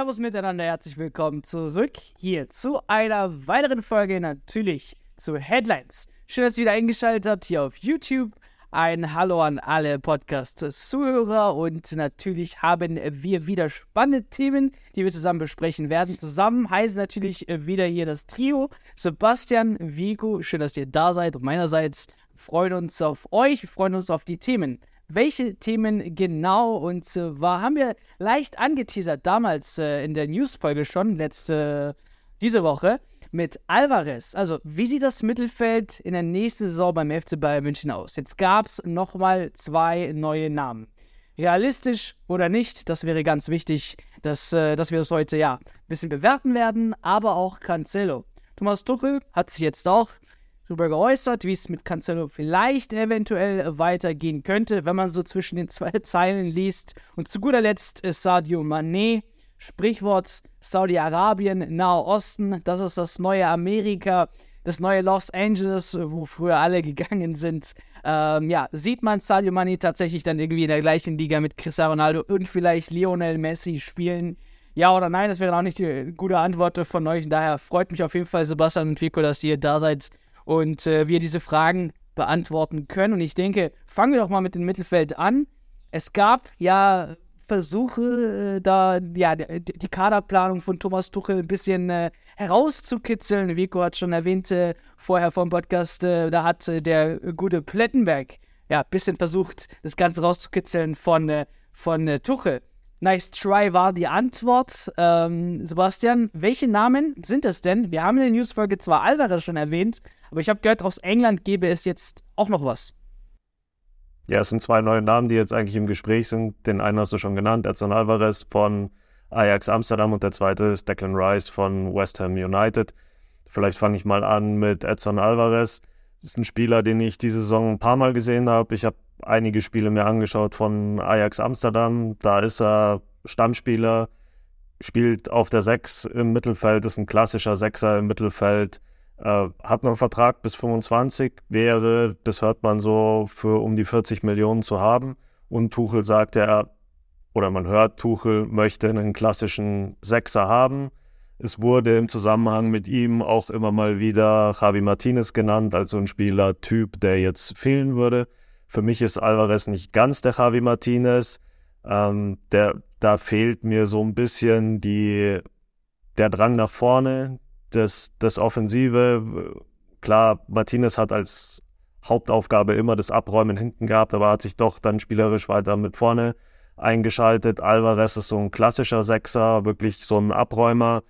Servus miteinander, herzlich willkommen zurück hier zu einer weiteren Folge natürlich zu Headlines. Schön, dass ihr wieder eingeschaltet habt hier auf YouTube. Ein Hallo an alle Podcast-Zuhörer und natürlich haben wir wieder spannende Themen, die wir zusammen besprechen werden. Zusammen heißt natürlich wieder hier das Trio Sebastian, Vico. Schön, dass ihr da seid und meinerseits freuen uns auf euch, wir freuen uns auf die Themen welche Themen genau. Und zwar haben wir leicht angeteasert damals äh, in der News-Folge schon, letzte, diese Woche, mit Alvarez. Also, wie sieht das Mittelfeld in der nächsten Saison beim FC Bayern München aus? Jetzt gab es nochmal zwei neue Namen. Realistisch oder nicht, das wäre ganz wichtig, dass, äh, dass wir das heute ja ein bisschen bewerten werden, aber auch Cancelo. Thomas Tuchel hat sich jetzt auch darüber geäußert, wie es mit Cancelo vielleicht eventuell weitergehen könnte, wenn man so zwischen den zwei Zeilen liest. Und zu guter Letzt ist Sadio Mané, Sprichwort Saudi-Arabien, Nahe Osten, das ist das neue Amerika, das neue Los Angeles, wo früher alle gegangen sind. Ähm, ja, sieht man Sadio Mané tatsächlich dann irgendwie in der gleichen Liga mit Cristiano Ronaldo und vielleicht Lionel Messi spielen? Ja oder nein, das wäre auch nicht die gute Antwort von euch. Daher freut mich auf jeden Fall, Sebastian und Vico, dass ihr da seid und äh, wir diese Fragen beantworten können. Und ich denke, fangen wir doch mal mit dem Mittelfeld an. Es gab ja Versuche, äh, da ja, die, Kaderplanung von Thomas Tuchel ein bisschen äh, herauszukitzeln. Vico hat schon erwähnt äh, vorher vom Podcast, äh, da hat äh, der gute Plettenberg ja ein bisschen versucht, das Ganze rauszukitzeln von, von Tuchel. Nice try war die Antwort. Ähm, Sebastian, welche Namen sind es denn? Wir haben in der Newsfolge zwar Alvarez schon erwähnt, aber ich habe gehört, aus England gäbe es jetzt auch noch was. Ja, es sind zwei neue Namen, die jetzt eigentlich im Gespräch sind. Den einen hast du schon genannt, Edson Alvarez von Ajax Amsterdam und der zweite ist Declan Rice von West Ham United. Vielleicht fange ich mal an mit Edson Alvarez. Das ist ein Spieler, den ich diese Saison ein paar Mal gesehen habe. Ich habe einige Spiele mir angeschaut von Ajax Amsterdam. Da ist er Stammspieler, spielt auf der 6 im Mittelfeld, ist ein klassischer Sechser im Mittelfeld, äh, hat noch einen Vertrag bis 25, wäre, das hört man so, für um die 40 Millionen zu haben. Und Tuchel sagt er, oder man hört, Tuchel möchte einen klassischen Sechser haben. Es wurde im Zusammenhang mit ihm auch immer mal wieder Javi Martinez genannt, also ein Spielertyp, der jetzt fehlen würde. Für mich ist Alvarez nicht ganz der Javi Martinez. Ähm, der, da fehlt mir so ein bisschen die, der Drang nach vorne, das, das Offensive. Klar, Martinez hat als Hauptaufgabe immer das Abräumen hinten gehabt, aber hat sich doch dann spielerisch weiter mit vorne eingeschaltet. Alvarez ist so ein klassischer Sechser, wirklich so ein Abräumer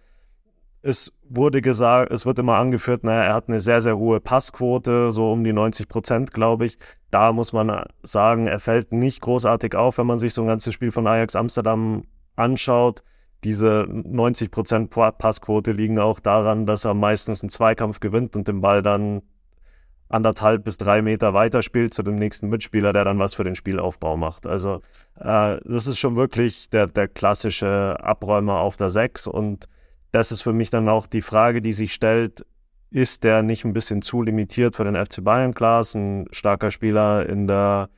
es wurde gesagt, es wird immer angeführt, naja, er hat eine sehr, sehr hohe Passquote, so um die 90 Prozent, glaube ich. Da muss man sagen, er fällt nicht großartig auf, wenn man sich so ein ganzes Spiel von Ajax Amsterdam anschaut. Diese 90 Prozent Passquote liegen auch daran, dass er meistens einen Zweikampf gewinnt und den Ball dann anderthalb bis drei Meter weiterspielt zu dem nächsten Mitspieler, der dann was für den Spielaufbau macht. Also äh, das ist schon wirklich der, der klassische Abräumer auf der Sechs und das ist für mich dann auch die Frage, die sich stellt, ist der nicht ein bisschen zu limitiert für den FC Bayern? Klar, ein starker Spieler in der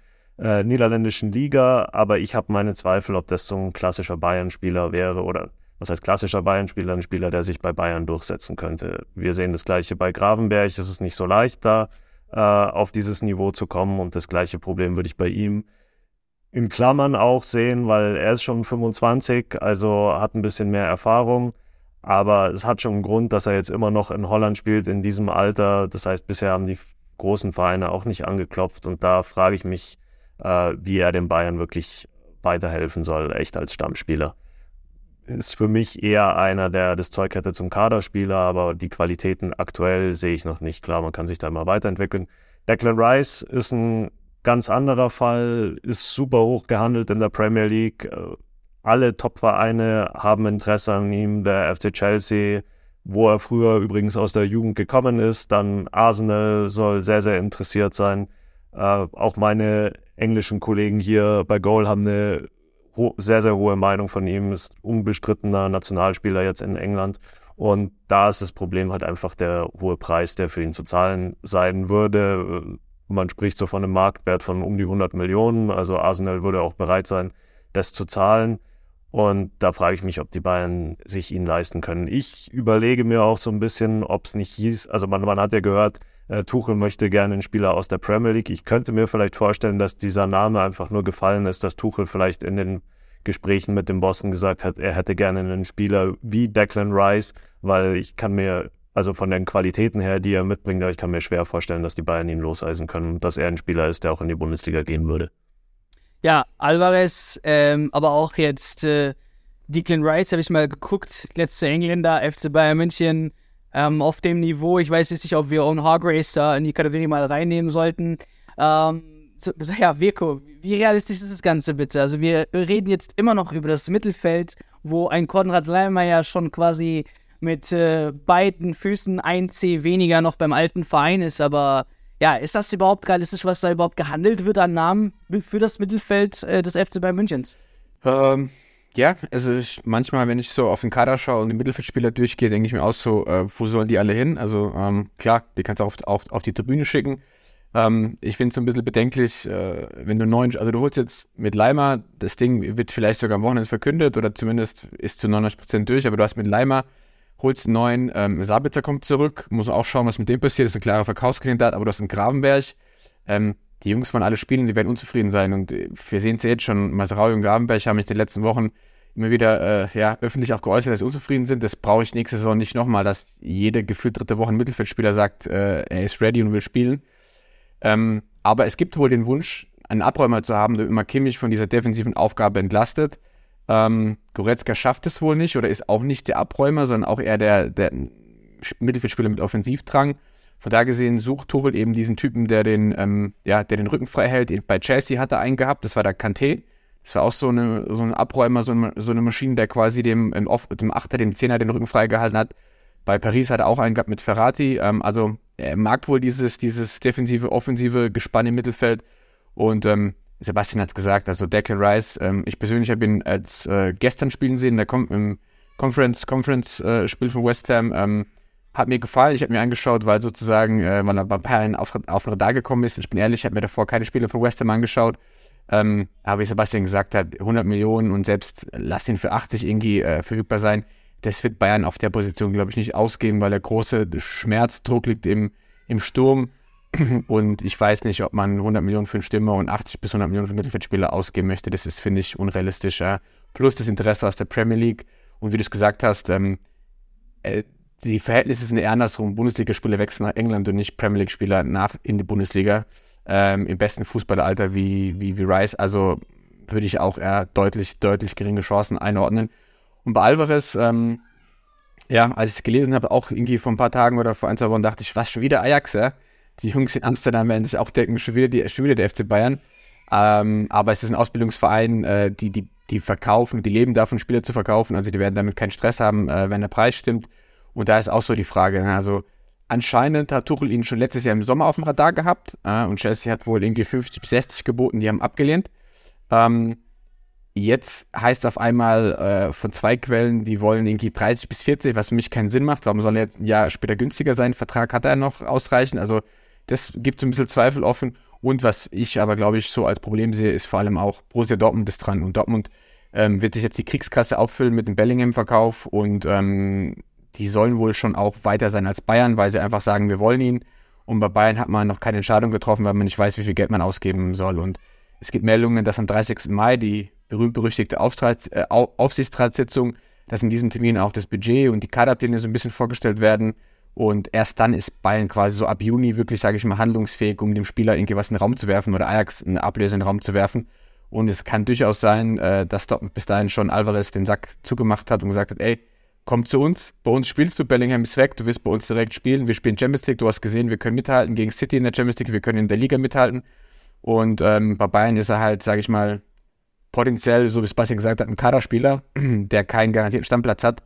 äh, niederländischen Liga, aber ich habe meine Zweifel, ob das so ein klassischer Bayern-Spieler wäre oder was heißt klassischer Bayern-Spieler, ein Spieler, der sich bei Bayern durchsetzen könnte. Wir sehen das gleiche bei Gravenberg, es ist nicht so leicht da äh, auf dieses Niveau zu kommen und das gleiche Problem würde ich bei ihm in Klammern auch sehen, weil er ist schon 25, also hat ein bisschen mehr Erfahrung. Aber es hat schon einen Grund, dass er jetzt immer noch in Holland spielt in diesem Alter. Das heißt, bisher haben die großen Vereine auch nicht angeklopft. Und da frage ich mich, äh, wie er den Bayern wirklich weiterhelfen soll, echt als Stammspieler. Ist für mich eher einer, der das Zeug hätte zum Kaderspieler, aber die Qualitäten aktuell sehe ich noch nicht. Klar, man kann sich da immer weiterentwickeln. Declan Rice ist ein ganz anderer Fall, ist super hoch gehandelt in der Premier League äh, alle Top-Vereine haben Interesse an ihm, der FC Chelsea, wo er früher übrigens aus der Jugend gekommen ist, dann Arsenal soll sehr, sehr interessiert sein. Äh, auch meine englischen Kollegen hier bei Goal haben eine sehr, sehr hohe Meinung von ihm, ist unbestrittener Nationalspieler jetzt in England. Und da ist das Problem halt einfach der hohe Preis, der für ihn zu zahlen sein würde. Man spricht so von einem Marktwert von um die 100 Millionen. Also Arsenal würde auch bereit sein, das zu zahlen. Und da frage ich mich, ob die Bayern sich ihn leisten können. Ich überlege mir auch so ein bisschen, ob es nicht hieß, also man, man hat ja gehört, äh, Tuchel möchte gerne einen Spieler aus der Premier League. Ich könnte mir vielleicht vorstellen, dass dieser Name einfach nur gefallen ist, dass Tuchel vielleicht in den Gesprächen mit dem Bossen gesagt hat, er hätte gerne einen Spieler wie Declan Rice, weil ich kann mir, also von den Qualitäten her, die er mitbringt, ich kann mir schwer vorstellen, dass die Bayern ihn loseisen können dass er ein Spieler ist, der auch in die Bundesliga gehen würde. Ja, Alvarez, ähm, aber auch jetzt äh, Declan Rice habe ich mal geguckt, letzte Engländer, FC Bayern München, ähm, auf dem Niveau. Ich weiß jetzt nicht, ob wir Owen Hargrace da in die Kategorie mal reinnehmen sollten. Ähm, so, ja, Virko, wie realistisch ist das Ganze bitte? Also wir reden jetzt immer noch über das Mittelfeld, wo ein Konrad Leimer ja schon quasi mit äh, beiden Füßen ein C weniger noch beim alten Verein ist, aber ja, ist das überhaupt realistisch, was da überhaupt gehandelt wird an Namen für das Mittelfeld äh, des FC Bayern Münchens? Ähm, ja, also ich, manchmal, wenn ich so auf den Kader schaue und die Mittelfeldspieler durchgehe, denke ich mir auch so, äh, wo sollen die alle hin? Also ähm, klar, die kannst du auch auf, auf, die Tribüne schicken. Ähm, ich finde es so ein bisschen bedenklich, äh, wenn du neun, also du holst jetzt mit Leimer, das Ding wird vielleicht sogar am Wochenende verkündet oder zumindest ist zu 99% durch, aber du hast mit Leimer holst neuen, ähm, Sabitzer kommt zurück, muss auch schauen, was mit dem passiert, das ist ein klarer Verkaufskandidat, aber du hast einen Gravenberg, ähm, die Jungs von alle spielen, die werden unzufrieden sein und äh, wir sehen es jetzt schon, Masrau und Gravenberg haben mich in den letzten Wochen immer wieder äh, ja, öffentlich auch geäußert, dass sie unzufrieden sind. Das brauche ich nächste Saison nicht nochmal, dass jede gefühlt dritte Woche ein Mittelfeldspieler sagt, äh, er ist ready und will spielen. Ähm, aber es gibt wohl den Wunsch, einen Abräumer zu haben, der immer Kimmich von dieser defensiven Aufgabe entlastet. Ähm, Goretzka schafft es wohl nicht oder ist auch nicht der Abräumer, sondern auch eher der, der Mittelfeldspieler mit Offensivdrang. Von da gesehen sucht Tuchel eben diesen Typen, der den, ähm, ja, der den Rücken frei hält. Bei Chelsea hat er einen gehabt, das war der Kanté. Das war auch so, eine, so ein Abräumer, so eine, so eine Maschine, der quasi dem, dem Achter, dem Zehner den Rücken freigehalten hat. Bei Paris hat er auch einen gehabt mit Ferrati. Ähm, also er mag wohl dieses, dieses defensive, offensive Gespann im Mittelfeld. Und ähm, Sebastian hat es gesagt, also Declan Rice, ähm, ich persönlich habe ihn als äh, gestern spielen sehen, der kommt im Conference, Conference äh, Spiel von West Ham. Hat mir gefallen, ich habe mir angeschaut, weil sozusagen, äh, er beim Bayern auf, auf Radar gekommen ist. Ich bin ehrlich, ich habe mir davor keine Spiele von West Ham angeschaut. Ähm, aber wie Sebastian gesagt hat, 100 Millionen und selbst lass ihn für 80 irgendwie äh, verfügbar sein. Das wird Bayern auf der Position, glaube ich, nicht ausgeben, weil der große Schmerzdruck liegt im, im Sturm. Und ich weiß nicht, ob man 100 Millionen für einen Stürmer und 80 bis 100 Millionen für einen Mittelfeldspieler ausgeben möchte. Das ist, finde ich, unrealistisch. Ja. Plus das Interesse aus der Premier League. Und wie du es gesagt hast, ähm, äh, die Verhältnisse sind eher andersrum. Bundesligaspieler wechseln nach England und nicht Premier League-Spieler nach in die Bundesliga ähm, im besten Fußballeralter wie, wie, wie Rice. Also würde ich auch eher deutlich, deutlich geringe Chancen einordnen. Und bei Alvarez, ähm, ja, als ich es gelesen habe, auch irgendwie vor ein paar Tagen oder vor ein, zwei Wochen, dachte ich, was, schon wieder Ajax, ja? Die Jungs in Amsterdam werden sich auch denken, schon wieder, die, schon wieder der FC Bayern. Ähm, aber es ist ein Ausbildungsverein, äh, die, die, die verkaufen, die leben davon, Spieler zu verkaufen. Also die werden damit keinen Stress haben, äh, wenn der Preis stimmt. Und da ist auch so die Frage, ne? also Anscheinend hat Tuchel ihn schon letztes Jahr im Sommer auf dem Radar gehabt äh, und Chelsea hat wohl irgendwie 50 bis 60 geboten, die haben abgelehnt. Ähm, jetzt heißt auf einmal äh, von zwei Quellen, die wollen irgendwie 30 bis 40, was für mich keinen Sinn macht. Warum soll er jetzt ein Jahr später günstiger sein? Vertrag hat er noch ausreichend. Also das gibt so ein bisschen Zweifel offen. Und was ich aber, glaube ich, so als Problem sehe, ist vor allem auch Borussia Dortmund ist dran. Und Dortmund ähm, wird sich jetzt die Kriegskasse auffüllen mit dem Bellingham-Verkauf und ähm, die sollen wohl schon auch weiter sein als Bayern, weil sie einfach sagen, wir wollen ihn. Und bei Bayern hat man noch keine Entscheidung getroffen, weil man nicht weiß, wie viel Geld man ausgeben soll. Und es gibt Meldungen, dass am 30. Mai die berühmt-berüchtigte äh, Aufsichtsratssitzung, dass in diesem Termin auch das Budget und die Kaderpläne so ein bisschen vorgestellt werden. Und erst dann ist Bayern quasi so ab Juni wirklich, sage ich mal, handlungsfähig, um dem Spieler irgendwie was in den Raum zu werfen oder Ajax eine Ablöse in den Raum zu werfen. Und es kann durchaus sein, äh, dass dort bis dahin schon Alvarez den Sack zugemacht hat und gesagt hat, ey, komm zu uns. Bei uns spielst du, Bellingham ist weg, du wirst bei uns direkt spielen. Wir spielen Champions League, du hast gesehen, wir können mithalten gegen City in der Champions League, wir können in der Liga mithalten. Und ähm, bei Bayern ist er halt, sage ich mal, potenziell, so wie Sebastian gesagt hat, ein Kaderspieler, der keinen garantierten Stammplatz hat.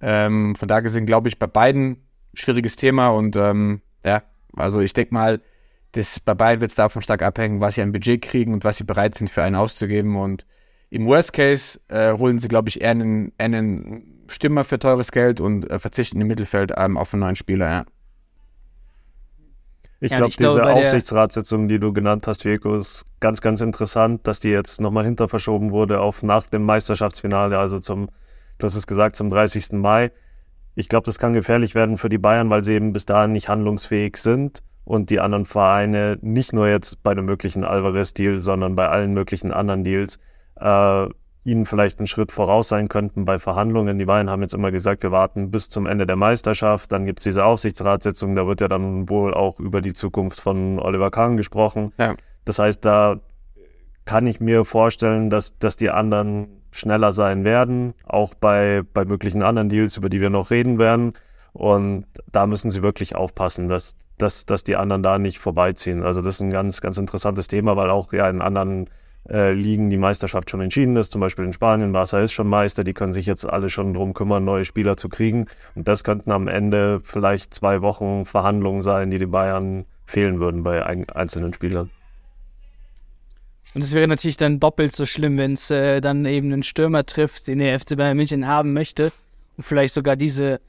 Ähm, von da gesehen glaube ich bei beiden schwieriges Thema und ähm, ja, also ich denke mal, das, bei beiden wird es davon stark abhängen, was sie an Budget kriegen und was sie bereit sind für einen auszugeben und im Worst Case äh, holen sie, glaube ich, eher einen, einen Stürmer für teures Geld und äh, verzichten im Mittelfeld ähm, auf einen neuen Spieler, ja. Ich ja, glaube, diese Aufsichtsratssitzung, die du genannt hast, Vico, ist ganz, ganz interessant, dass die jetzt nochmal hinter verschoben wurde auf nach dem Meisterschaftsfinale, also zum, du hast es gesagt, zum 30. Mai. Ich glaube, das kann gefährlich werden für die Bayern, weil sie eben bis dahin nicht handlungsfähig sind und die anderen Vereine nicht nur jetzt bei dem möglichen Alvarez-Deal, sondern bei allen möglichen anderen Deals äh, ihnen vielleicht einen Schritt voraus sein könnten bei Verhandlungen. Die Bayern haben jetzt immer gesagt, wir warten bis zum Ende der Meisterschaft. Dann gibt es diese Aufsichtsratssitzung, da wird ja dann wohl auch über die Zukunft von Oliver Kahn gesprochen. Ja. Das heißt, da kann ich mir vorstellen, dass, dass die anderen schneller sein werden, auch bei, bei möglichen anderen Deals, über die wir noch reden werden. Und da müssen sie wirklich aufpassen, dass, dass, dass die anderen da nicht vorbeiziehen. Also das ist ein ganz, ganz interessantes Thema, weil auch ja in anderen äh, die Meisterschaft schon entschieden ist. Zum Beispiel in Spanien, Barca ist schon Meister, die können sich jetzt alle schon darum kümmern, neue Spieler zu kriegen. Und das könnten am Ende vielleicht zwei Wochen Verhandlungen sein, die die Bayern fehlen würden bei ein einzelnen Spielern. Und es wäre natürlich dann doppelt so schlimm, wenn es äh, dann eben einen Stürmer trifft, den der FC Bayern München haben möchte und vielleicht sogar diese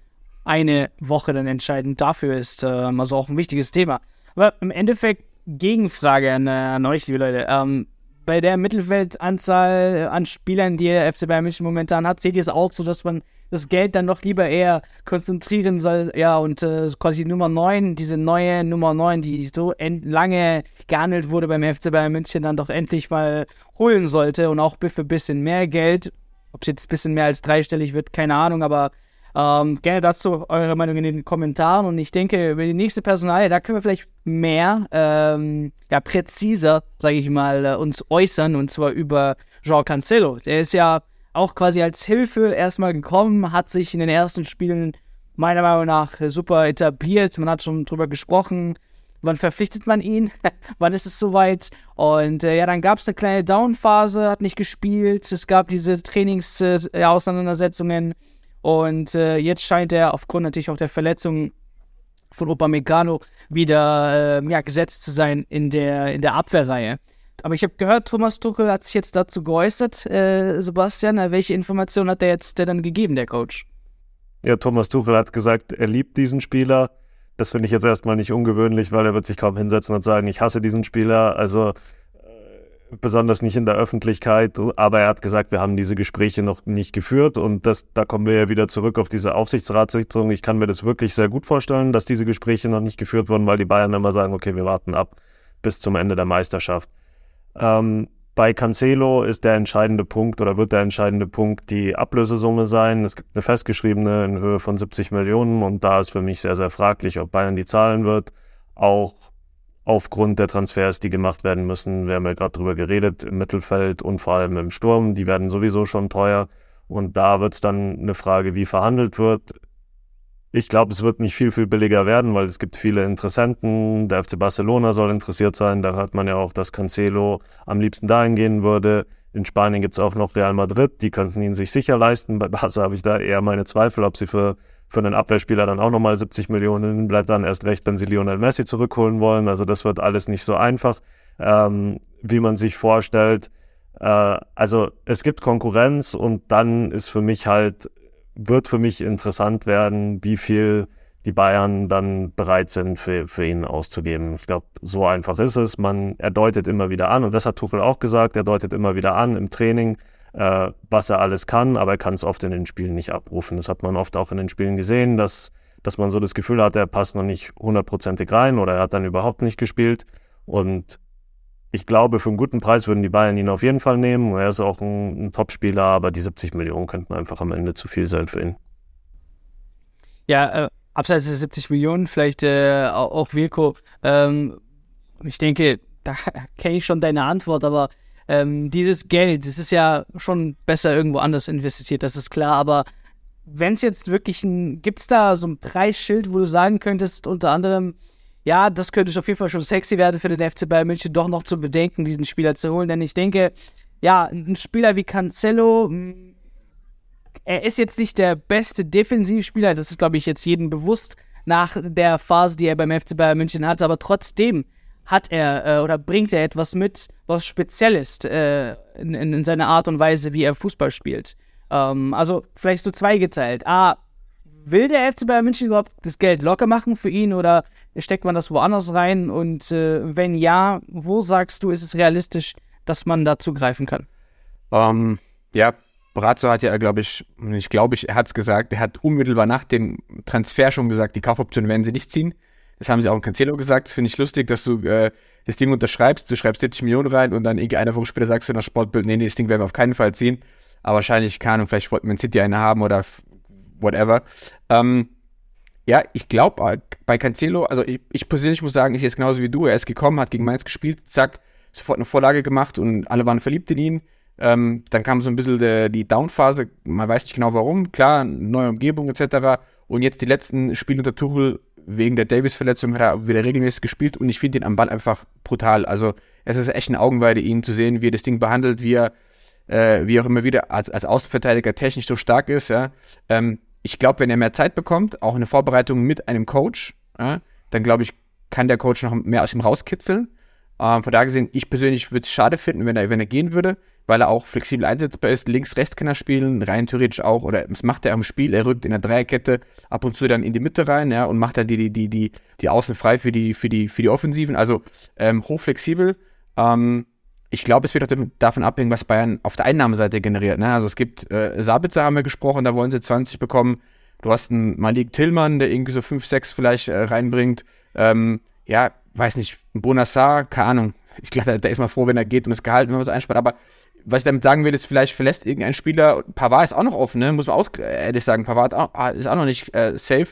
eine Woche dann entscheidend dafür ist. Äh, also auch ein wichtiges Thema. Aber im Endeffekt Gegenfrage an, äh, an euch, liebe Leute. Ähm, bei der Mittelfeldanzahl an Spielern, die der FC Bayern München momentan hat, seht ihr es auch so, dass man das Geld dann noch lieber eher konzentrieren soll, ja, und äh, quasi Nummer 9, diese neue Nummer 9, die so lange gehandelt wurde beim FC Bayern München, dann doch endlich mal holen sollte und auch für ein bisschen mehr Geld. Ob es jetzt ein bisschen mehr als dreistellig wird, keine Ahnung, aber ähm, gerne dazu eure Meinung in den Kommentaren. Und ich denke, über die nächste Personalie, da können wir vielleicht mehr, ähm, ja, präziser, sage ich mal, äh, uns äußern. Und zwar über Jean Cancelo. Der ist ja auch quasi als Hilfe erstmal gekommen, hat sich in den ersten Spielen meiner Meinung nach super etabliert. Man hat schon drüber gesprochen. Wann verpflichtet man ihn? Wann ist es soweit? Und äh, ja, dann gab es eine kleine Downphase, hat nicht gespielt. Es gab diese Trainingsauseinandersetzungen. Äh, und äh, jetzt scheint er aufgrund natürlich auch der Verletzung von Upamecano wieder äh, ja, gesetzt zu sein in der, in der Abwehrreihe. Aber ich habe gehört, Thomas Tuchel hat sich jetzt dazu geäußert. Äh, Sebastian, äh, welche Informationen hat der jetzt der dann gegeben, der Coach? Ja, Thomas Tuchel hat gesagt, er liebt diesen Spieler. Das finde ich jetzt erstmal nicht ungewöhnlich, weil er wird sich kaum hinsetzen und sagen, ich hasse diesen Spieler. Also besonders nicht in der Öffentlichkeit, aber er hat gesagt, wir haben diese Gespräche noch nicht geführt und das, da kommen wir ja wieder zurück auf diese Aufsichtsratssitzung. Ich kann mir das wirklich sehr gut vorstellen, dass diese Gespräche noch nicht geführt wurden, weil die Bayern immer sagen, okay, wir warten ab bis zum Ende der Meisterschaft. Ähm, bei Cancelo ist der entscheidende Punkt oder wird der entscheidende Punkt die Ablösesumme sein. Es gibt eine festgeschriebene in Höhe von 70 Millionen und da ist für mich sehr, sehr fraglich, ob Bayern die zahlen wird. Auch aufgrund der Transfers, die gemacht werden müssen. Wir haben ja gerade drüber geredet, im Mittelfeld und vor allem im Sturm. Die werden sowieso schon teuer. Und da wird es dann eine Frage, wie verhandelt wird. Ich glaube, es wird nicht viel, viel billiger werden, weil es gibt viele Interessenten. Der FC Barcelona soll interessiert sein. Da hört man ja auch, dass Cancelo am liebsten dahin gehen würde. In Spanien gibt es auch noch Real Madrid. Die könnten ihn sich sicher leisten. Bei Barca habe ich da eher meine Zweifel, ob sie für für einen Abwehrspieler dann auch nochmal 70 Millionen, bleibt dann erst recht, wenn sie Lionel Messi zurückholen wollen. Also das wird alles nicht so einfach, ähm, wie man sich vorstellt. Äh, also es gibt Konkurrenz und dann ist für mich halt, wird für mich interessant werden, wie viel die Bayern dann bereit sind, für, für ihn auszugeben. Ich glaube, so einfach ist es. Man, er deutet immer wieder an, und das hat Tuchel auch gesagt, er deutet immer wieder an im Training, äh, was er alles kann, aber er kann es oft in den Spielen nicht abrufen. Das hat man oft auch in den Spielen gesehen, dass, dass man so das Gefühl hat, er passt noch nicht hundertprozentig rein oder er hat dann überhaupt nicht gespielt. Und ich glaube, für einen guten Preis würden die Bayern ihn auf jeden Fall nehmen. Er ist auch ein, ein Top-Spieler, aber die 70 Millionen könnten einfach am Ende zu viel sein für ihn. Ja, äh, abseits der 70 Millionen, vielleicht äh, auch Wilko. Ähm, ich denke, da kenne ich schon deine Antwort, aber ähm, dieses Geld, das ist ja schon besser irgendwo anders investiert, das ist klar, aber wenn es jetzt wirklich ein, gibt es da so ein Preisschild, wo du sagen könntest, unter anderem, ja, das könnte auf jeden Fall schon sexy werden für den FC Bayern München, doch noch zu bedenken, diesen Spieler zu holen, denn ich denke, ja, ein Spieler wie Cancelo, hm, er ist jetzt nicht der beste Defensivspieler, das ist, glaube ich, jetzt jedem bewusst nach der Phase, die er beim FC Bayern München hatte, aber trotzdem hat er äh, oder bringt er etwas mit, was speziell ist äh, in, in, in, seiner Art und Weise, wie er Fußball spielt. Ähm, also vielleicht so zweigeteilt. A, will der FC Bayern München überhaupt das Geld locker machen für ihn oder steckt man das woanders rein? Und äh, wenn ja, wo sagst du, ist es realistisch, dass man da zugreifen kann? Ähm, ja, Brazzo hat ja, glaube ich, ich glaube, ich, er hat es gesagt, er hat unmittelbar nach dem Transfer schon gesagt, die Kaufoption werden sie nicht ziehen. Das haben sie auch in Cancelo gesagt. Das finde ich lustig, dass du äh, das Ding unterschreibst, du schreibst 70 Millionen rein und dann irgendwie eine Woche später sagst du in der Sportbild, nee, nee, das Ding werden wir auf keinen Fall ziehen. Aber wahrscheinlich, keine Ahnung, vielleicht wollten wir in City eine haben oder whatever. Ähm, ja, ich glaube äh, bei Cancelo, also ich, ich, persönlich muss sagen, ich sehe es genauso wie du. Er ist gekommen, hat gegen Mainz gespielt, zack, sofort eine Vorlage gemacht und alle waren verliebt in ihn. Ähm, dann kam so ein bisschen de, die Downphase, man weiß nicht genau warum, klar, neue Umgebung etc. Und jetzt die letzten Spiele unter Tuchel wegen der Davis-Verletzung hat er wieder regelmäßig gespielt und ich finde ihn am Ball einfach brutal. Also es ist echt eine Augenweide, ihn zu sehen, wie er das Ding behandelt, wie er, äh, wie auch immer wieder als, als Außenverteidiger technisch so stark ist. Ja. Ähm, ich glaube, wenn er mehr Zeit bekommt, auch eine Vorbereitung mit einem Coach, ja, dann glaube ich, kann der Coach noch mehr aus ihm rauskitzeln. Ähm, von daher gesehen, ich persönlich würde es schade finden, wenn er, wenn er gehen würde, weil er auch flexibel einsetzbar ist. Links, rechts kann er spielen, rein theoretisch auch, oder das macht er am Spiel, er rückt in der Dreierkette ab und zu dann in die Mitte rein, ja, und macht dann die, die, die, die, die Außen frei für die, für die, für die Offensiven. Also ähm, hochflexibel. Ähm, ich glaube, es wird auch davon abhängen, was Bayern auf der Einnahmeseite generiert. Ne? Also es gibt, äh, Sabitzer haben wir gesprochen, da wollen sie 20 bekommen. Du hast einen Malik Tillmann, der irgendwie so 5, 6 vielleicht äh, reinbringt. Ähm, ja, weiß nicht, Bonassar, keine Ahnung. Ich glaube, der ist mal froh, wenn er geht und das Gehalt, wenn man was einspart. Aber was ich damit sagen will, ist, vielleicht verlässt irgendein Spieler, Pavard ist auch noch offen, ne? muss man auch ehrlich sagen, Pavard ah, ist auch noch nicht äh, safe.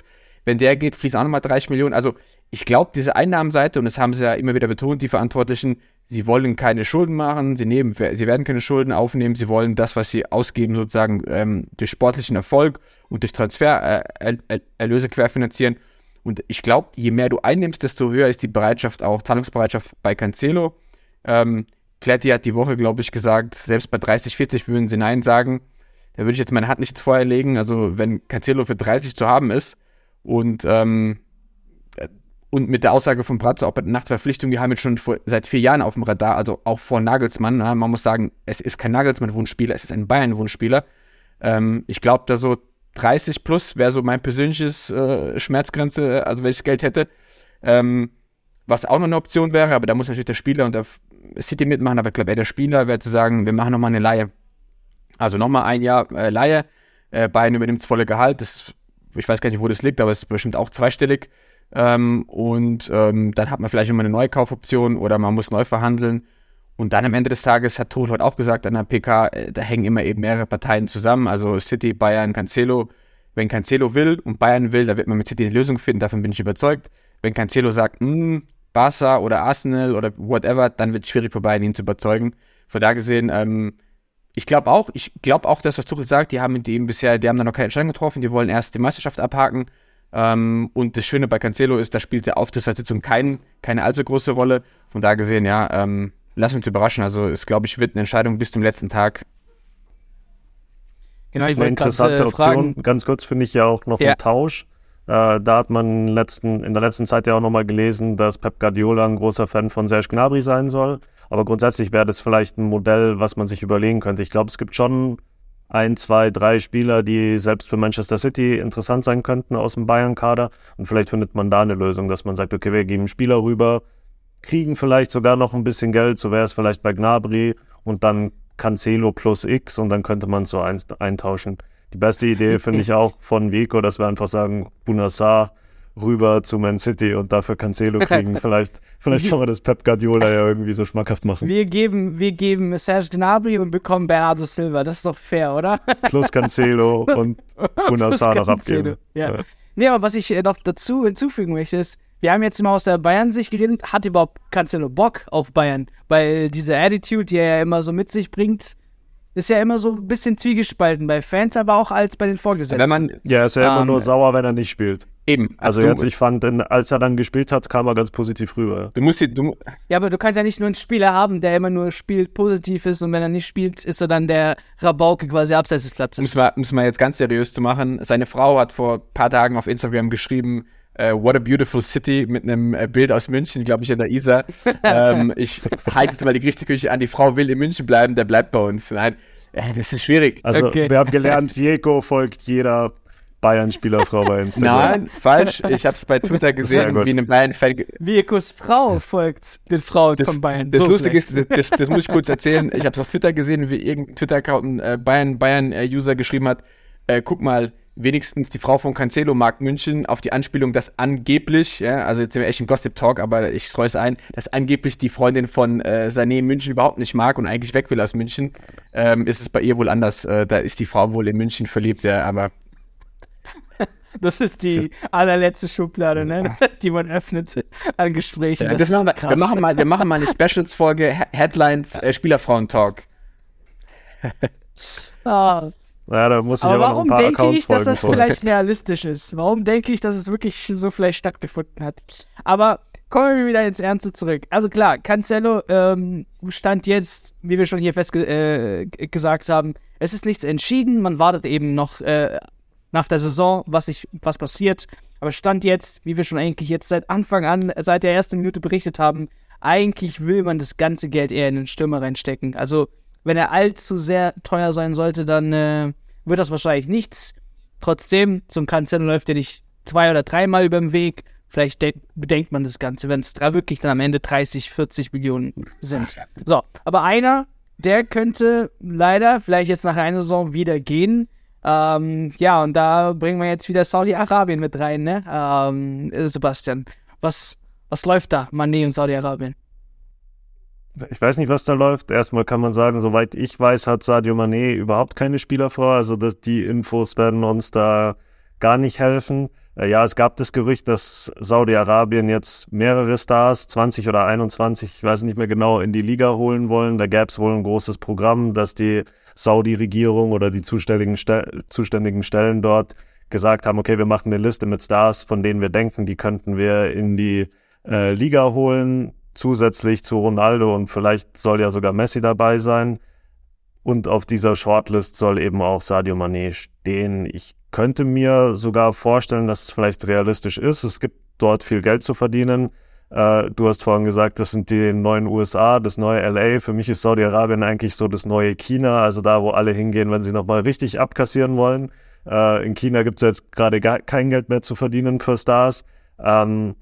Wenn der geht, fließen auch nochmal 30 Millionen. Also ich glaube, diese Einnahmenseite, und das haben sie ja immer wieder betont, die Verantwortlichen, sie wollen keine Schulden machen, sie, nehmen, sie werden keine Schulden aufnehmen, sie wollen das, was sie ausgeben, sozusagen ähm, durch sportlichen Erfolg und durch Transfererlöse äh, querfinanzieren. Und ich glaube, je mehr du einnimmst, desto höher ist die Bereitschaft, auch Zahlungsbereitschaft bei Cancelo. Ähm, Kletti hat die Woche, glaube ich, gesagt, selbst bei 30, 40 würden sie Nein sagen. Da würde ich jetzt meine Hand nicht ins legen. Also, wenn Cancelo für 30 zu haben ist und, ähm, und mit der Aussage von Bratzo, auch bei der Nachtverpflichtung, die haben jetzt schon vor, seit vier Jahren auf dem Radar, also auch vor Nagelsmann. Na, man muss sagen, es ist kein Nagelsmann-Wunschspieler, es ist ein Bayern-Wunschspieler. Ähm, ich glaube, da so 30 plus wäre so mein persönliches äh, Schmerzgrenze, also wenn ich das Geld hätte. Ähm, was auch noch eine Option wäre, aber da muss natürlich der Spieler und der City mitmachen, aber ich glaube, der Spieler wäre zu sagen, wir machen nochmal eine Laie. Also nochmal ein Jahr äh, Laie, äh, Bayern übernimmt das volle Gehalt, das, ich weiß gar nicht, wo das liegt, aber es ist bestimmt auch zweistellig. Ähm, und ähm, dann hat man vielleicht immer eine neue Kaufoption oder man muss neu verhandeln. Und dann am Ende des Tages hat Tuchel heute auch gesagt an der PK, äh, da hängen immer eben mehrere Parteien zusammen, also City, Bayern, Cancelo. Wenn Cancelo will und Bayern will, da wird man mit City eine Lösung finden, davon bin ich überzeugt. Wenn Cancelo sagt, hm, Barca oder Arsenal oder whatever, dann wird es schwierig für Bayern, ihn zu überzeugen. Von da gesehen, ähm, ich glaube auch, ich glaube auch, dass was Tuchel sagt, die haben mit ihm bisher, die haben da noch keine Entscheidung getroffen, die wollen erst die Meisterschaft abhaken. Ähm, und das Schöne bei Cancelo ist, da spielt der Auftrittssitzung kein, keine allzu große Rolle. Von da gesehen, ja, ähm, lass uns überraschen. Also es glaube ich wird eine Entscheidung bis zum letzten Tag. Genau, ich wollte interessante grad, äh, Option. Fragen. Ganz kurz finde ich ja auch noch ja. einen Tausch. Äh, da hat man letzten, in der letzten Zeit ja auch nochmal gelesen, dass Pep Guardiola ein großer Fan von Serge Gnabry sein soll. Aber grundsätzlich wäre das vielleicht ein Modell, was man sich überlegen könnte. Ich glaube, es gibt schon ein, zwei, drei Spieler, die selbst für Manchester City interessant sein könnten aus dem Bayern-Kader. Und vielleicht findet man da eine Lösung, dass man sagt, okay, wir geben Spieler rüber, kriegen vielleicht sogar noch ein bisschen Geld, so wäre es vielleicht bei Gnabry und dann Cancelo plus X und dann könnte man es so ein, eintauschen. Die beste Idee finde ich auch von Vico, dass wir einfach sagen, Bunassar rüber zu Man City und dafür Cancelo kriegen. Vielleicht, vielleicht kann man das Pep Guardiola ja irgendwie so schmackhaft machen. Wir geben, wir geben Serge Gnabry und bekommen Bernardo Silva. Das ist doch fair, oder? Plus Cancelo und Bunassar noch abgeben. Ja. ja. Nee, aber was ich äh, noch dazu hinzufügen möchte, ist, wir haben jetzt immer aus der Bayern-Sicht geredet, hat überhaupt Cancelo Bock auf Bayern? Weil diese Attitude, die er ja immer so mit sich bringt, ist ja immer so ein bisschen zwiegespalten bei Fans, aber auch als bei den Vorgesetzten. Wenn man, ja, ist ja ähm, immer nur sauer, wenn er nicht spielt. Eben. Also, also jetzt, ich fand, als er dann gespielt hat, kam er ganz positiv rüber. Du musst du, Ja, aber du kannst ja nicht nur einen Spieler haben, der immer nur spielt, positiv ist und wenn er nicht spielt, ist er dann der Rabauke quasi abseits des Platzes. Muss man, muss man jetzt ganz seriös zu machen. Seine Frau hat vor ein paar Tagen auf Instagram geschrieben, Uh, What a Beautiful City mit einem äh, Bild aus München, glaube ich, in der Isar. ähm, ich halte jetzt mal die Gerichtsküche an, die Frau will in München bleiben, der bleibt bei uns. Nein, äh, das ist schwierig. Also okay. wir haben gelernt, Vieko folgt jeder Bayern-Spielerfrau bei Instagram. Nein, falsch. Ich habe es bei Twitter gesehen, wie eine Bayern-Fan. Mirkus Frau folgt den Frauen das, von Bayern. Das So Lustige ist, das, das muss ich kurz erzählen. Ich habe es auf Twitter gesehen, wie irgendein Twitter-Account ein äh, Bayern- Bayern-User geschrieben hat. Äh, guck mal, wenigstens die Frau von Cancelo mag München auf die Anspielung, dass angeblich, ja, also jetzt sind wir echt im Gossip-Talk, aber ich streue es ein, dass angeblich die Freundin von äh, Sané München überhaupt nicht mag und eigentlich weg will aus München. Ähm, ist es bei ihr wohl anders. Äh, da ist die Frau wohl in München verliebt, ja, aber Das ist die allerletzte Schublade, ne? die man öffnet an Gesprächen. Ja, das ist machen wir, krass. wir, machen mal, wir machen mal eine Specials-Folge, He- Headlines, äh, Spielerfrauen-Talk. Ah. Ja, da muss ich Aber aber, noch ein warum paar denke Accounts ich, dass das vielleicht realistisch ist? Warum denke ich, dass es wirklich so vielleicht stattgefunden hat? Aber kommen wir wieder ins Ernste zurück. Also klar, Cancelo ähm, stand jetzt, wie wir schon hier fest äh, haben, es ist nichts entschieden. Man wartet eben noch äh, nach der Saison, was, ich, was passiert. Aber stand jetzt, wie wir schon eigentlich jetzt seit Anfang an, seit der ersten Minute berichtet haben, eigentlich will man das ganze Geld eher in den Stürmer reinstecken. Also wenn er allzu sehr teuer sein sollte, dann äh, wird das wahrscheinlich nichts. Trotzdem, zum Cancelo läuft er nicht zwei oder dreimal über den Weg. Vielleicht de- bedenkt man das Ganze, wenn es wirklich dann am Ende 30, 40 Millionen sind. So, aber einer, der könnte leider vielleicht jetzt nach einer Saison wieder gehen. Ähm, ja, und da bringen wir jetzt wieder Saudi-Arabien mit rein, ne? Ähm, äh, Sebastian, was, was läuft da, Mané und Saudi-Arabien? Ich weiß nicht, was da läuft. Erstmal kann man sagen, soweit ich weiß, hat Sadio Mané überhaupt keine Spielerfrau. Also dass die Infos werden uns da gar nicht helfen. Äh, ja, es gab das Gerücht, dass Saudi-Arabien jetzt mehrere Stars, 20 oder 21, ich weiß nicht mehr genau, in die Liga holen wollen. Da gäbe es wohl ein großes Programm, dass die Saudi-Regierung oder die zuständigen, zuständigen Stellen dort gesagt haben, okay, wir machen eine Liste mit Stars, von denen wir denken, die könnten wir in die äh, Liga holen zusätzlich zu Ronaldo und vielleicht soll ja sogar Messi dabei sein. Und auf dieser Shortlist soll eben auch Sadio Mané stehen. Ich könnte mir sogar vorstellen, dass es vielleicht realistisch ist. Es gibt dort viel Geld zu verdienen. Äh, du hast vorhin gesagt, das sind die neuen USA, das neue LA. Für mich ist Saudi-Arabien eigentlich so das neue China, also da, wo alle hingehen, wenn sie nochmal richtig abkassieren wollen. Äh, in China gibt es jetzt gerade kein Geld mehr zu verdienen für Stars. Ähm,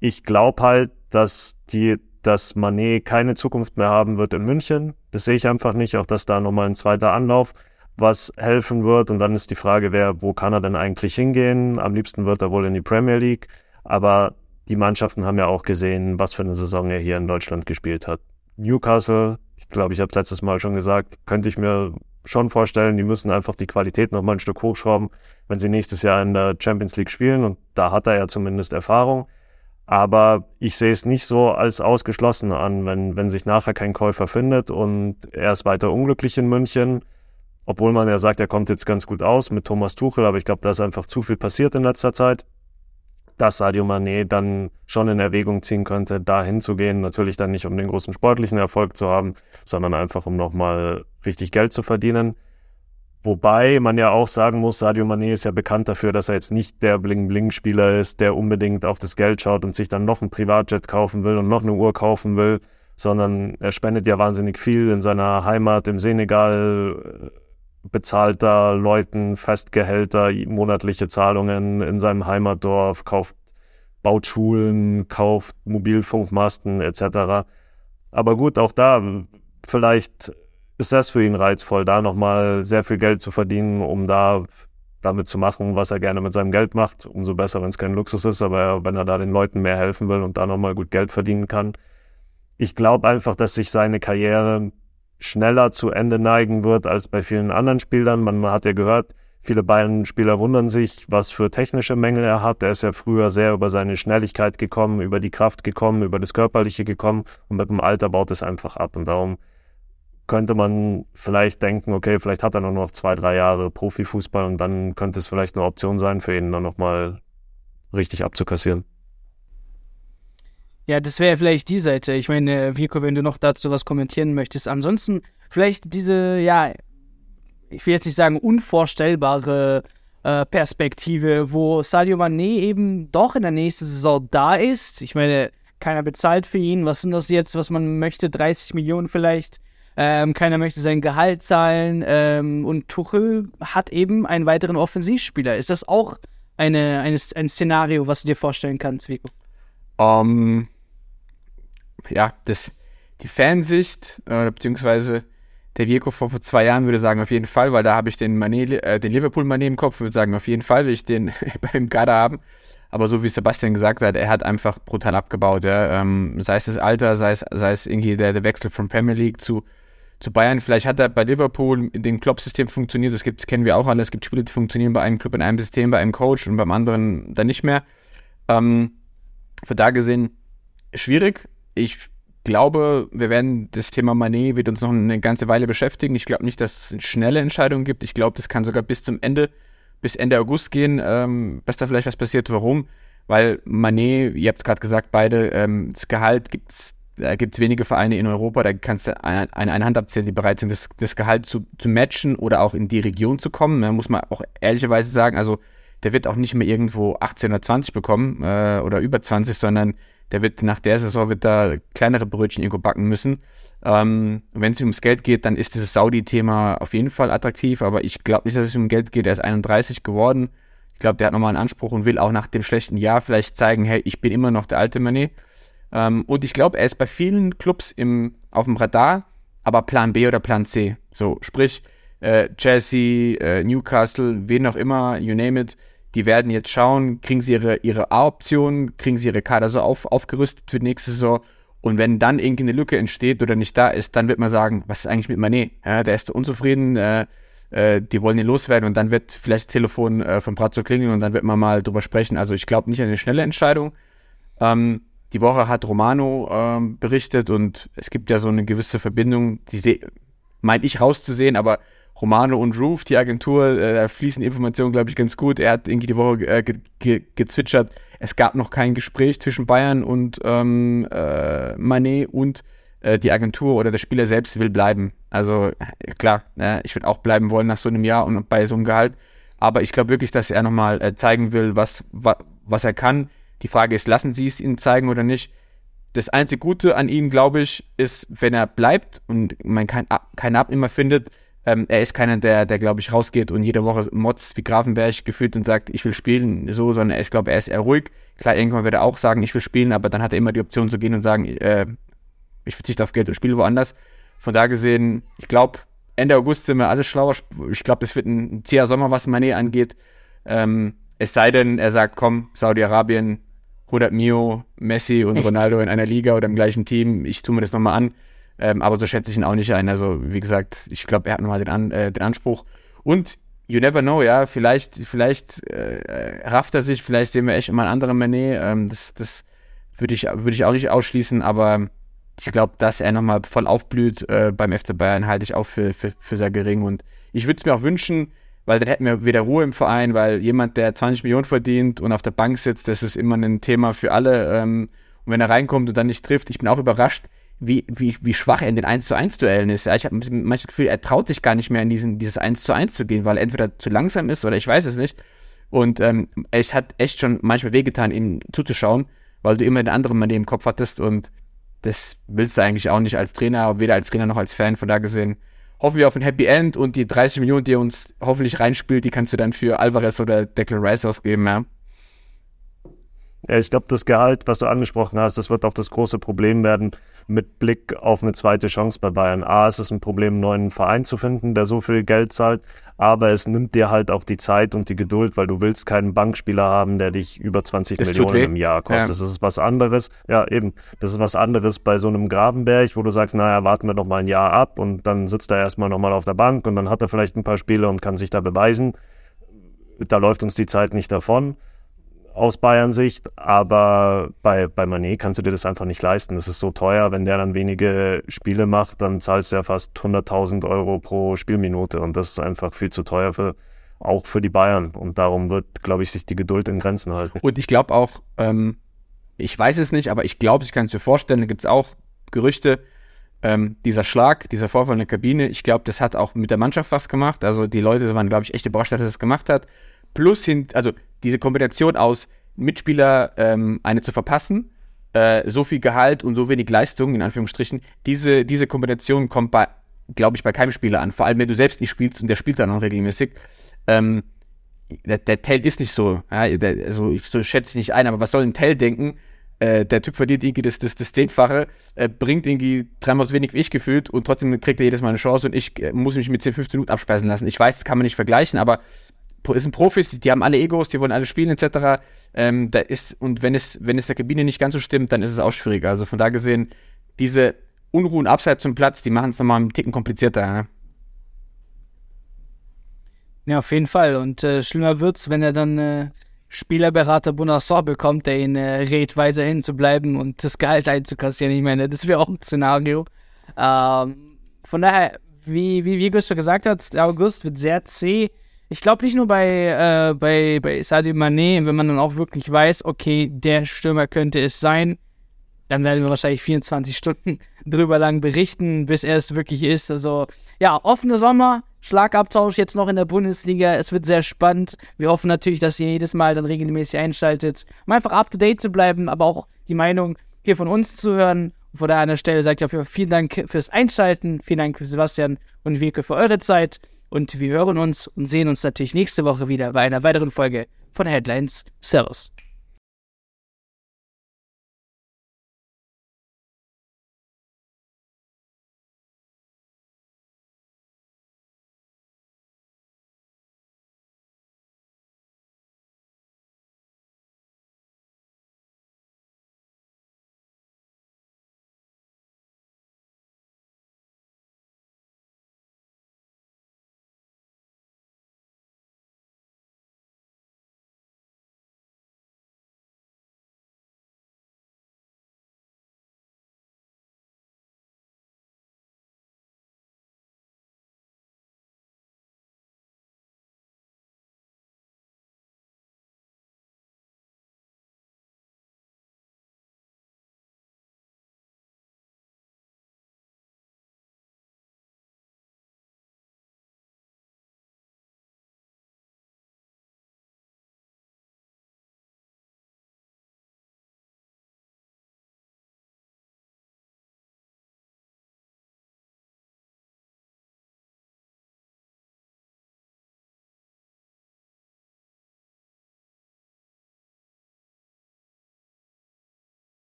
ich glaube halt, dass die, dass Manet keine Zukunft mehr haben wird in München. Das sehe ich einfach nicht, auch dass da nochmal ein zweiter Anlauf was helfen wird. Und dann ist die Frage, wer, wo kann er denn eigentlich hingehen? Am liebsten wird er wohl in die Premier League. Aber die Mannschaften haben ja auch gesehen, was für eine Saison er hier in Deutschland gespielt hat. Newcastle, ich glaube, ich habe es letztes Mal schon gesagt, könnte ich mir schon vorstellen, die müssen einfach die Qualität nochmal ein Stück hochschrauben, wenn sie nächstes Jahr in der Champions League spielen. Und da hat er ja zumindest Erfahrung. Aber ich sehe es nicht so als ausgeschlossen an, wenn, wenn sich nachher kein Käufer findet und er ist weiter unglücklich in München. Obwohl man ja sagt, er kommt jetzt ganz gut aus mit Thomas Tuchel, aber ich glaube, da ist einfach zu viel passiert in letzter Zeit, dass Sadio Mané dann schon in Erwägung ziehen könnte, da hinzugehen. Natürlich dann nicht, um den großen sportlichen Erfolg zu haben, sondern einfach, um nochmal richtig Geld zu verdienen. Wobei man ja auch sagen muss, Sadio Mané ist ja bekannt dafür, dass er jetzt nicht der Bling-Bling-Spieler ist, der unbedingt auf das Geld schaut und sich dann noch ein Privatjet kaufen will und noch eine Uhr kaufen will, sondern er spendet ja wahnsinnig viel in seiner Heimat im Senegal, äh, bezahlt da Leuten Festgehälter, monatliche Zahlungen in seinem Heimatdorf, kauft, baut Schulen, kauft Mobilfunkmasten etc. Aber gut, auch da, vielleicht ist das für ihn reizvoll, da nochmal sehr viel Geld zu verdienen, um da damit zu machen, was er gerne mit seinem Geld macht. Umso besser, wenn es kein Luxus ist, aber wenn er da den Leuten mehr helfen will und da nochmal gut Geld verdienen kann. Ich glaube einfach, dass sich seine Karriere schneller zu Ende neigen wird als bei vielen anderen Spielern. Man hat ja gehört, viele Bayern-Spieler wundern sich, was für technische Mängel er hat. Er ist ja früher sehr über seine Schnelligkeit gekommen, über die Kraft gekommen, über das Körperliche gekommen und mit dem Alter baut es einfach ab. Und darum könnte man vielleicht denken, okay, vielleicht hat er nur noch zwei, drei Jahre Profifußball und dann könnte es vielleicht eine Option sein für ihn, dann nochmal richtig abzukassieren. Ja, das wäre vielleicht die Seite. Ich meine, Vico, wenn du noch dazu was kommentieren möchtest. Ansonsten vielleicht diese, ja, ich will jetzt nicht sagen unvorstellbare äh, Perspektive, wo Sadio Mané eben doch in der nächsten Saison da ist. Ich meine, keiner bezahlt für ihn. Was sind das jetzt, was man möchte? 30 Millionen vielleicht. Ähm, keiner möchte sein Gehalt zahlen ähm, und Tuchel hat eben einen weiteren Offensivspieler. Ist das auch eine, eine, ein Szenario, was du dir vorstellen kannst, Vico? Um, ähm, ja, das, die Fansicht, äh, beziehungsweise der Vico vor, vor zwei Jahren würde sagen, auf jeden Fall, weil da habe ich den, Mané, äh, den Liverpool-Mané im Kopf, würde sagen, auf jeden Fall will ich den beim Kader haben. Aber so wie Sebastian gesagt hat, er hat einfach brutal abgebaut. Ja. Ähm, sei es das Alter, sei es, sei es irgendwie der, der Wechsel von Premier League zu, zu Bayern. Vielleicht hat er bei Liverpool in dem Klopp-System funktioniert. Das, gibt, das kennen wir auch alle. Es gibt Spiele, die funktionieren bei einem Club in einem System, bei einem Coach und beim anderen dann nicht mehr. Ähm, von da gesehen schwierig. Ich glaube, wir werden das Thema Manet wird uns noch eine ganze Weile beschäftigen. Ich glaube nicht, dass es schnelle Entscheidungen gibt. Ich glaube, das kann sogar bis zum Ende, bis Ende August gehen, ähm, bis da vielleicht was passiert. Warum? Weil Manet, ihr habt es gerade gesagt, beide, ähm, das Gehalt gibt es da gibt es wenige Vereine in Europa, da kannst du eine, eine, Hand abzählen, die bereit sind, das, das Gehalt zu, zu matchen oder auch in die Region zu kommen. Da muss man auch ehrlicherweise sagen, also der wird auch nicht mehr irgendwo 18 oder 20 bekommen äh, oder über 20, sondern der wird nach der Saison wird da kleinere Brötchen irgendwo backen müssen. Ähm, Wenn es ums Geld geht, dann ist dieses Saudi-Thema auf jeden Fall attraktiv, aber ich glaube nicht, dass es um Geld geht. Er ist 31 geworden. Ich glaube, der hat nochmal einen Anspruch und will auch nach dem schlechten Jahr vielleicht zeigen, hey, ich bin immer noch der alte Manet. Ähm, und ich glaube, er ist bei vielen Clubs im, auf dem Radar, aber Plan B oder Plan C. So, sprich, äh, Chelsea, äh, Newcastle, wen auch immer, you name it, die werden jetzt schauen, kriegen sie ihre, ihre A-Option, kriegen sie ihre Kader so auf, aufgerüstet für die nächste Saison. Und wenn dann irgendwie eine Lücke entsteht oder nicht da ist, dann wird man sagen, was ist eigentlich mit Mané? Ja, der ist unzufrieden, äh, äh, die wollen ihn loswerden und dann wird vielleicht das Telefon äh, von Brazzo klingeln und dann wird man mal drüber sprechen. Also ich glaube nicht an eine schnelle Entscheidung. Ähm, die Woche hat Romano ähm, berichtet und es gibt ja so eine gewisse Verbindung, die meint ich rauszusehen, aber Romano und Roof, die Agentur, äh, da fließen Informationen, glaube ich, ganz gut. Er hat irgendwie die Woche äh, ge ge gezwitschert, es gab noch kein Gespräch zwischen Bayern und ähm, äh, Manet und äh, die Agentur oder der Spieler selbst will bleiben. Also äh, klar, ich würde auch bleiben wollen nach so einem Jahr und bei so einem Gehalt. Aber ich glaube wirklich, dass er nochmal äh, zeigen will, was, wa was er kann. Die Frage ist, lassen sie es ihnen zeigen oder nicht? Das einzige Gute an ihm, glaube ich, ist, wenn er bleibt und man keinen kein Abnehmer findet, ähm, er ist keiner, der, der glaube ich, rausgeht und jede Woche motzt wie Grafenberg gefühlt und sagt, ich will spielen, so, sondern er ist, glaube er ist eher ruhig. Klar, irgendwann wird er auch sagen, ich will spielen, aber dann hat er immer die Option zu gehen und sagen, äh, ich verzichte auf Geld und spiele woanders. Von da gesehen, ich glaube, Ende August sind wir alle schlauer. Ich glaube, das wird ein zäher Sommer, was Mané angeht. Ähm, es sei denn, er sagt, komm, Saudi-Arabien, 100 Mio, Messi und Ronaldo in einer Liga oder im gleichen Team, ich tue mir das nochmal an. Ähm, aber so schätze ich ihn auch nicht ein. Also, wie gesagt, ich glaube, er hat nochmal den, an, äh, den Anspruch. Und you never know, ja, vielleicht, vielleicht äh, rafft er sich, vielleicht sehen wir echt mal einen anderen Manet. Ähm, das das würde ich, würd ich auch nicht ausschließen, aber ich glaube, dass er nochmal voll aufblüht äh, beim FC Bayern, halte ich auch für, für, für sehr gering. Und ich würde es mir auch wünschen, weil dann hätten wir wieder Ruhe im Verein, weil jemand, der 20 Millionen verdient und auf der Bank sitzt, das ist immer ein Thema für alle. Ähm, und wenn er reinkommt und dann nicht trifft, ich bin auch überrascht, wie, wie, wie schwach er in den 1 zu 1 Duellen ist. Ich habe manchmal das Gefühl, er traut sich gar nicht mehr in diesen, dieses 1 zu 1 zu gehen, weil er entweder zu langsam ist oder ich weiß es nicht. Und ähm, es hat echt schon manchmal wehgetan, ihm zuzuschauen, weil du immer den anderen mal im Kopf hattest und das willst du eigentlich auch nicht als Trainer, weder als Trainer noch als Fan. Von da gesehen hoffen wir auf ein Happy End und die 30 Millionen, die er uns hoffentlich reinspielt, die kannst du dann für Alvarez oder Declan Rice ausgeben, ja. Ich glaube, das Gehalt, was du angesprochen hast, das wird auch das große Problem werden mit Blick auf eine zweite Chance bei Bayern. A, es ist ein Problem, einen neuen Verein zu finden, der so viel Geld zahlt, aber es nimmt dir halt auch die Zeit und die Geduld, weil du willst keinen Bankspieler haben, der dich über 20 das Millionen im Jahr kostet. Ja. Das ist was anderes. Ja, eben. Das ist was anderes bei so einem Grabenberg, wo du sagst, naja, warten wir noch mal ein Jahr ab und dann sitzt er erstmal noch mal auf der Bank und dann hat er vielleicht ein paar Spiele und kann sich da beweisen. Da läuft uns die Zeit nicht davon aus Bayern Sicht, aber bei, bei Manet kannst du dir das einfach nicht leisten. Das ist so teuer, wenn der dann wenige Spiele macht, dann zahlst du ja fast 100.000 Euro pro Spielminute und das ist einfach viel zu teuer für auch für die Bayern und darum wird, glaube ich, sich die Geduld in Grenzen halten. Und ich glaube auch, ähm, ich weiß es nicht, aber ich glaube, ich kann es mir vorstellen, da gibt es auch Gerüchte, ähm, dieser Schlag, dieser Vorfall in der Kabine, ich glaube, das hat auch mit der Mannschaft was gemacht. Also die Leute waren, glaube ich, echt überrascht, dass er das gemacht hat. Plus hin, also diese Kombination aus Mitspieler ähm, eine zu verpassen, äh, so viel Gehalt und so wenig Leistung, in Anführungsstrichen, diese, diese Kombination kommt bei glaube ich, bei keinem Spieler an. Vor allem, wenn du selbst nicht spielst und der spielt dann auch regelmäßig. Ähm, der, der Tell ist nicht so. Ja, der, also ich so schätze ich nicht ein, aber was soll ein Tell denken? Äh, der Typ verdient irgendwie das, das, das Zehnfache, äh, bringt irgendwie dreimal so wenig wie ich gefühlt und trotzdem kriegt er jedes Mal eine Chance und ich äh, muss mich mit 10, 15 Minuten abspeisen lassen. Ich weiß, das kann man nicht vergleichen, aber es sind Profis, die, die haben alle Egos, die wollen alle spielen etc. Ähm, da ist, und wenn es, wenn es der Kabine nicht ganz so stimmt, dann ist es auch schwieriger. Also von da gesehen, diese Unruhen abseits zum Platz, die machen es nochmal einen Ticken komplizierter. Ja? Ja, auf jeden Fall. Und äh, schlimmer wird's, wenn er dann äh, Spielerberater Bonassor bekommt, der ihn äh, rät, weiterhin zu bleiben und das Gehalt einzukassieren. Ich meine, das wäre auch ein Szenario. Ähm, von daher, wie, wie, wie Gustav gesagt hat, der August wird sehr zäh. Ich glaube nicht nur bei, äh, bei, bei Sadio Mané, wenn man dann auch wirklich weiß, okay, der Stürmer könnte es sein, dann werden wir wahrscheinlich 24 Stunden drüber lang berichten, bis er es wirklich ist. Also ja, offene Sommer, Schlagabtausch jetzt noch in der Bundesliga. Es wird sehr spannend. Wir hoffen natürlich, dass ihr jedes Mal dann regelmäßig einschaltet, um einfach up to date zu bleiben, aber auch die Meinung hier von uns zu hören. Und von daher an Stelle sage ich auf jeden Fall vielen Dank fürs Einschalten, vielen Dank für Sebastian und Wilke für eure Zeit. Und wir hören uns und sehen uns natürlich nächste Woche wieder bei einer weiteren Folge von Headlines. Servus.